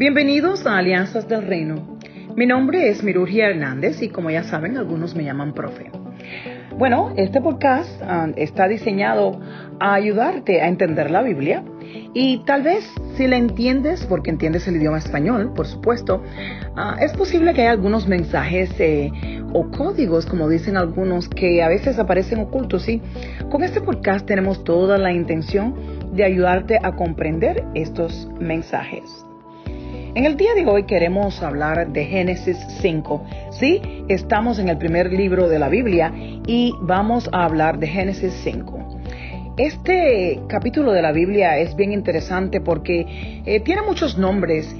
Bienvenidos a Alianzas del Reino. Mi nombre es Mirugia Hernández y como ya saben, algunos me llaman profe. Bueno, este podcast ah, está diseñado a ayudarte a entender la Biblia y tal vez si la entiendes, porque entiendes el idioma español, por supuesto, ah, es posible que haya algunos mensajes eh, o códigos, como dicen algunos, que a veces aparecen ocultos. Y con este podcast tenemos toda la intención de ayudarte a comprender estos mensajes. En el día de hoy queremos hablar de Génesis 5. Sí, estamos en el primer libro de la Biblia y vamos a hablar de Génesis 5. Este capítulo de la Biblia es bien interesante porque eh, tiene muchos nombres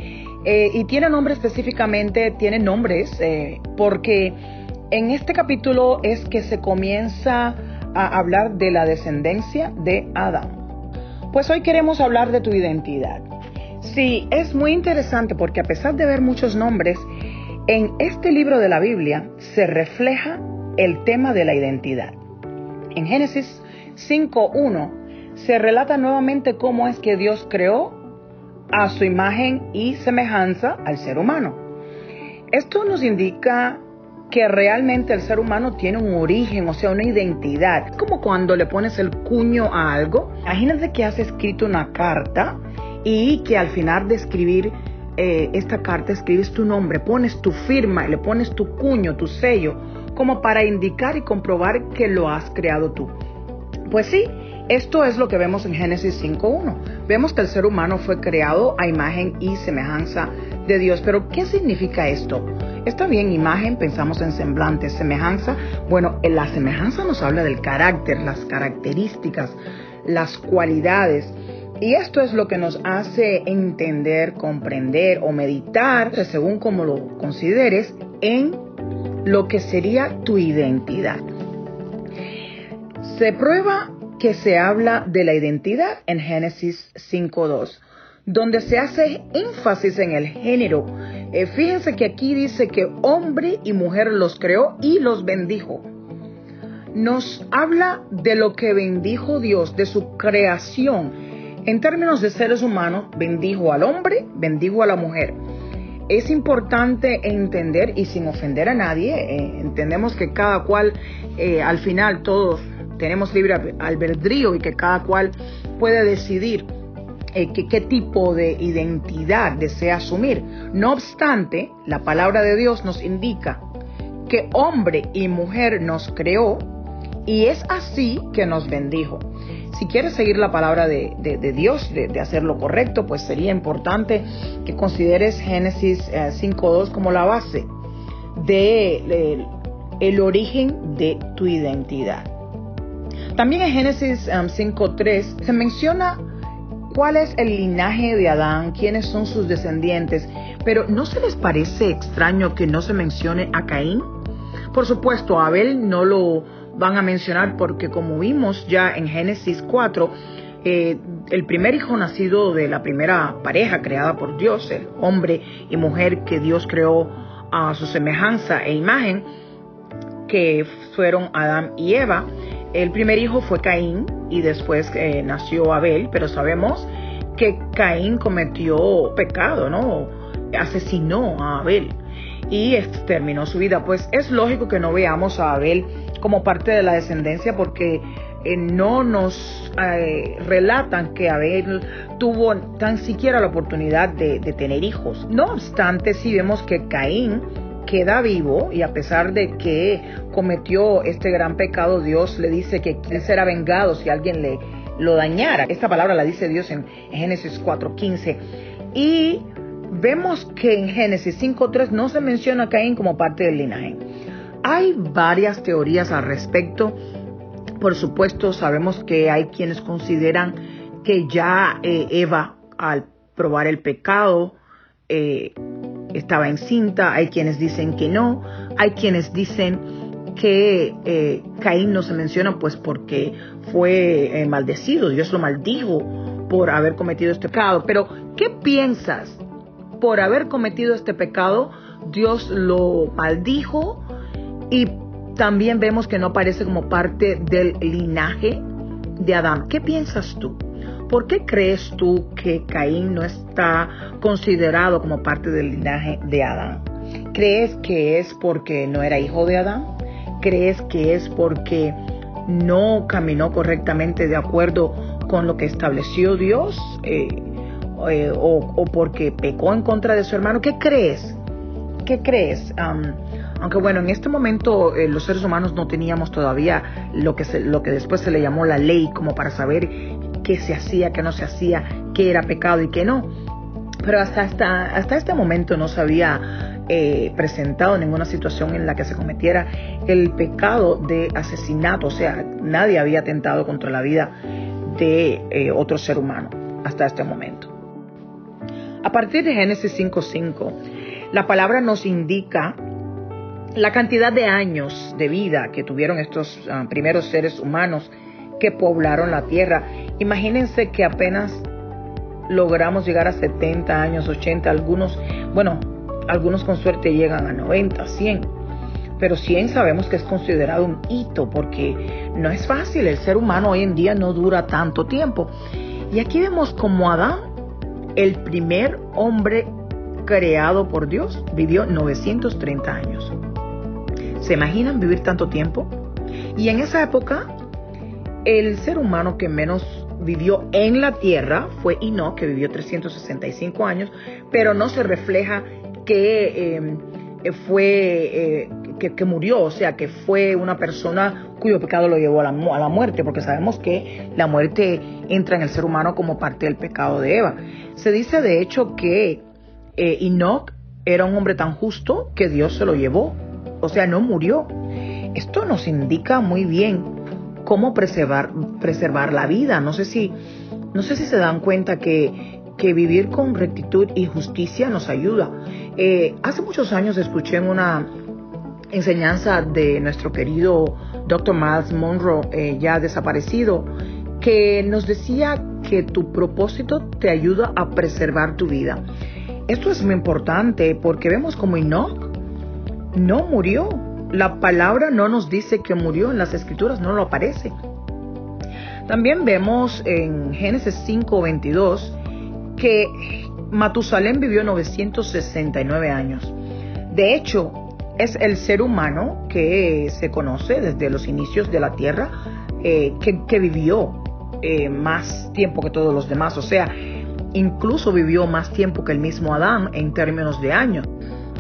eh, y tiene nombres específicamente, tiene nombres eh, porque en este capítulo es que se comienza a hablar de la descendencia de Adán. Pues hoy queremos hablar de tu identidad. Sí, es muy interesante porque a pesar de ver muchos nombres, en este libro de la Biblia se refleja el tema de la identidad. En Génesis 5.1 se relata nuevamente cómo es que Dios creó a su imagen y semejanza al ser humano. Esto nos indica que realmente el ser humano tiene un origen, o sea, una identidad. Es como cuando le pones el cuño a algo. Imagínate que has escrito una carta y que al final de escribir eh, esta carta escribes tu nombre, pones tu firma, le pones tu cuño, tu sello, como para indicar y comprobar que lo has creado tú. Pues sí, esto es lo que vemos en Génesis 5.1. Vemos que el ser humano fue creado a imagen y semejanza de Dios. Pero, ¿qué significa esto? Está bien, imagen, pensamos en semblante, semejanza. Bueno, la semejanza nos habla del carácter, las características, las cualidades. Y esto es lo que nos hace entender, comprender o meditar, según como lo consideres, en lo que sería tu identidad. Se prueba que se habla de la identidad en Génesis 5.2, donde se hace énfasis en el género. Eh, fíjense que aquí dice que hombre y mujer los creó y los bendijo. Nos habla de lo que bendijo Dios, de su creación en términos de seres humanos, bendijo al hombre, bendijo a la mujer. Es importante entender, y sin ofender a nadie, eh, entendemos que cada cual, eh, al final todos tenemos libre albedrío y que cada cual puede decidir eh, qué tipo de identidad desea asumir. No obstante, la palabra de Dios nos indica que hombre y mujer nos creó y es así que nos bendijo si quieres seguir la palabra de, Dios, de, hacer lo correcto, pues sería importante que consideres Génesis 5.2 eh, como la base de, el origen de tu identidad. También en Génesis 5.3 um, se menciona cuál es el linaje de Adán, quiénes son sus descendientes, pero ¿no se les parece extraño que no se mencione a Caín? Por supuesto, Abel no lo van a mencionar porque como vimos ya en Génesis 4, eh, el primer hijo nacido de la primera pareja creada por Dios, el hombre y mujer que Dios creó a su semejanza e imagen, que fueron Adán y Eva. El primer hijo fue Caín y después eh, nació Abel, pero sabemos que Caín cometió pecado, ¿no? Asesinó a Abel y exterminó su vida. Pues es lógico que no veamos a Abel como parte de la descendencia porque eh, no nos eh, relatan que Abel tuvo tan siquiera la oportunidad de, tener hijos. No obstante, sí vemos que Caín queda vivo y a pesar de que cometió este gran pecado, Dios le dice que él será vengado si alguien le lo dañara. Esta palabra la dice Dios en Génesis 4.15. Y vemos que en Génesis 5.3 no se menciona a Caín como parte del linaje. Hay varias teorías al respecto. Por supuesto, sabemos que hay quienes consideran que ya eh, Eva, al probar el pecado, eh, estaba encinta. Hay quienes dicen que no. Hay quienes dicen que eh, Caín no se menciona pues porque fue maldecido. Dios lo maldijo por haber cometido este pecado. Pero, ¿qué piensas? Por haber cometido este pecado, Dios lo maldijo y también vemos que no aparece como parte del linaje de Adán. ¿Qué piensas tú? ¿por qué crees tú que Caín no está considerado como parte del linaje de Adán? ¿Crees que es porque no era hijo de Adán? ¿Crees que es porque no caminó correctamente de acuerdo con lo que estableció Dios? Eh, eh, o, porque pecó en contra de su hermano. ¿Qué crees? ¿Qué crees? aunque bueno, en este momento eh, los seres humanos no teníamos todavía lo que, lo que después se le llamó la ley como para saber qué se hacía, qué no se hacía, qué era pecado y qué no. Pero hasta, hasta, hasta este momento no se había eh, presentado ninguna situación en la que se cometiera el pecado de asesinato, o sea, nadie había atentado contra la vida de otro ser humano hasta este momento. A partir de Génesis 5.5, la palabra nos indica la cantidad de años de vida que tuvieron estos ah, primeros seres humanos que poblaron la tierra. Imagínense que apenas logramos llegar a 70 años, 80, algunos, bueno, algunos con suerte llegan a 90, 100. Pero 100 sabemos que es considerado un hito porque no es fácil, el ser humano hoy en día no dura tanto tiempo. Y aquí vemos como Adán el primer hombre creado por Dios vivió 930 años. ¿Se imaginan vivir tanto tiempo? Y en esa época, el ser humano que menos vivió en la tierra fue Enoch, que vivió 365 años, pero no se refleja que em, fue eh, que, murió, o sea, que fue una persona cuyo pecado lo llevó a la, a la, muerte, porque sabemos que la muerte entra en el ser humano como parte del pecado de Eva. Se dice de hecho que eh, Enoch era un hombre tan justo que Dios se lo llevó, o sea, no murió. Esto nos indica muy bien cómo preservar, preservar la vida. No sé si, no sé si se dan cuenta que, que vivir con rectitud y justicia nos ayuda. Eh, hace muchos años escuché en una enseñanza de nuestro querido Dr. Miles Monroe, eh, ya desaparecido, que nos decía que tu propósito te ayuda a preservar tu vida. Esto es muy importante porque vemos como Enoch no murió. La palabra no nos dice que murió, en las escrituras no lo aparece. También vemos en Génesis 5:22 que Matusalén vivió 969 años. De hecho, es el ser humano que se conoce desde los inicios de la Tierra eh, que, vivió eh, más tiempo que todos los demás, o sea, incluso vivió más tiempo que el mismo Adán en términos de años.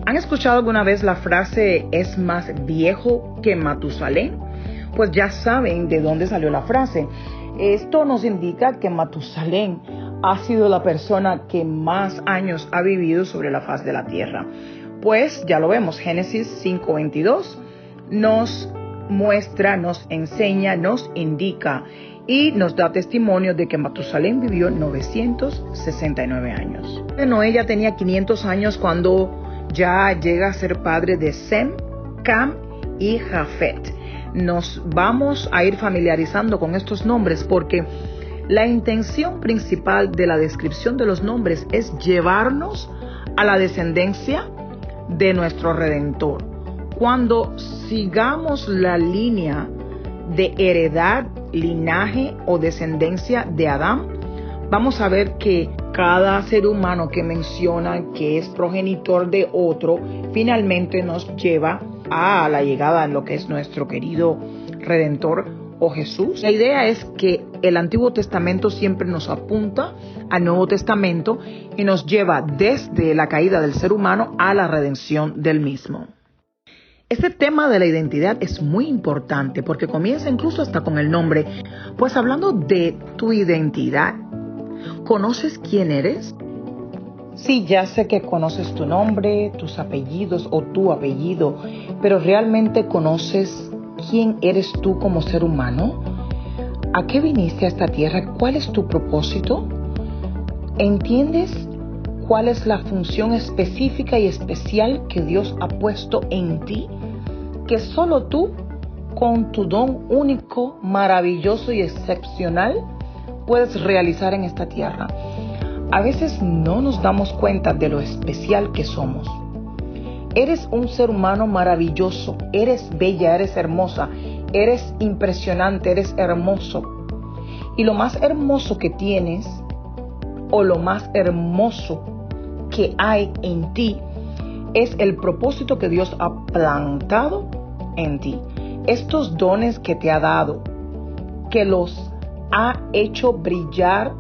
¿Han escuchado alguna vez la frase es más viejo que Matusalén? Pues ya saben de dónde salió la frase. Esto nos indica que Matusalén ha sido la persona que más años ha vivido sobre la faz de la tierra. Pues ya lo vemos, Génesis 5:22 nos muestra, nos enseña, nos indica y nos da testimonio de que Matusalén vivió 969 años. Noé ya tenía 500 años cuando ya llega a ser padre de Sem, Cam y Jafet. Nos vamos a ir familiarizando con estos nombres porque la intención principal de la descripción de los nombres es llevarnos a la descendencia de nuestro Redentor. Cuando sigamos la línea de heredad, linaje o descendencia de Adán, vamos a ver que cada ser humano que menciona que es progenitor de otro, finalmente nos lleva a la llegada en lo que es nuestro querido Redentor o Jesús. La idea es que el Antiguo Testamento siempre nos apunta al Nuevo Testamento y nos lleva desde la caída del ser humano a la redención del mismo. Este tema de la identidad es muy importante porque comienza incluso hasta con el nombre, pues hablando de tu identidad, ¿conoces quién eres? Sí, ya sé que conoces tu nombre, tus apellidos o tu apellido, pero ¿realmente conoces quién eres tú como ser humano? ¿A qué viniste a esta tierra? ¿Cuál es tu propósito? ¿Entiendes cuál es la función específica y especial que Dios ha puesto en ti? Que solo tú, con tu don único, maravilloso y excepcional, puedes realizar en esta tierra. A veces no nos damos cuenta de lo especial que somos. Eres un ser humano maravilloso, eres bella, eres hermosa, eres impresionante, eres hermoso. Y lo más hermoso que tienes, o lo más hermoso que hay en ti, es el propósito que Dios ha plantado en ti. Estos dones que te ha dado, que los ha hecho brillar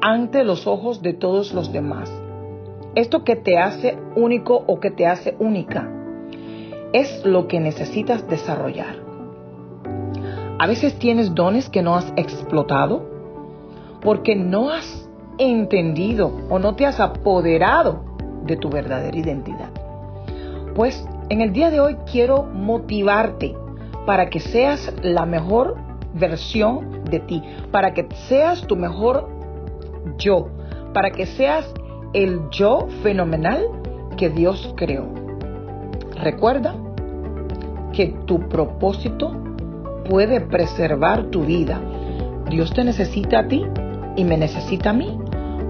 ante los ojos de todos los demás. Esto que te hace único o que te hace única es lo que necesitas desarrollar. A veces tienes dones que no has explotado porque no has entendido o no te has apoderado de tu verdadera identidad. Pues en el día de hoy quiero motivarte para que seas la mejor versión de ti, para que seas tu mejor yo, para que seas el yo fenomenal que Dios creó. Recuerda que tu propósito puede preservar tu vida. Dios te necesita a ti y me necesita a mí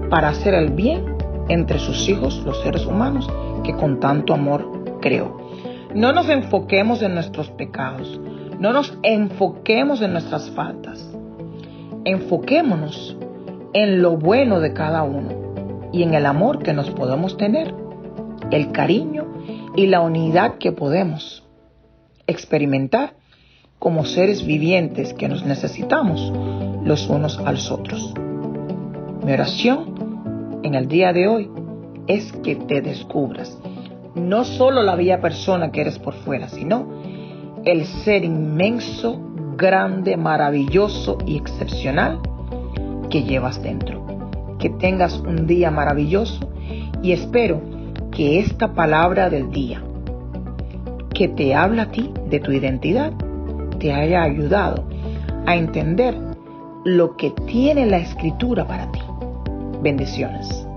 para hacer el bien entre sus hijos, los seres humanos, que con tanto amor creó. No nos enfoquemos en nuestros pecados, no nos enfoquemos en nuestras faltas. Enfoquémonos en lo bueno de cada uno y en el amor que nos podemos tener, el cariño y la unidad que podemos experimentar como seres vivientes que nos necesitamos los unos a los otros. Mi oración en el día de hoy es que te descubras no solo la bella persona que eres por fuera, sino el ser inmenso, grande, maravilloso y excepcional que llevas dentro. Que tengas un día maravilloso y espero que esta palabra del día que te habla a ti de tu identidad te haya ayudado a entender lo que tiene la escritura para ti. Bendiciones.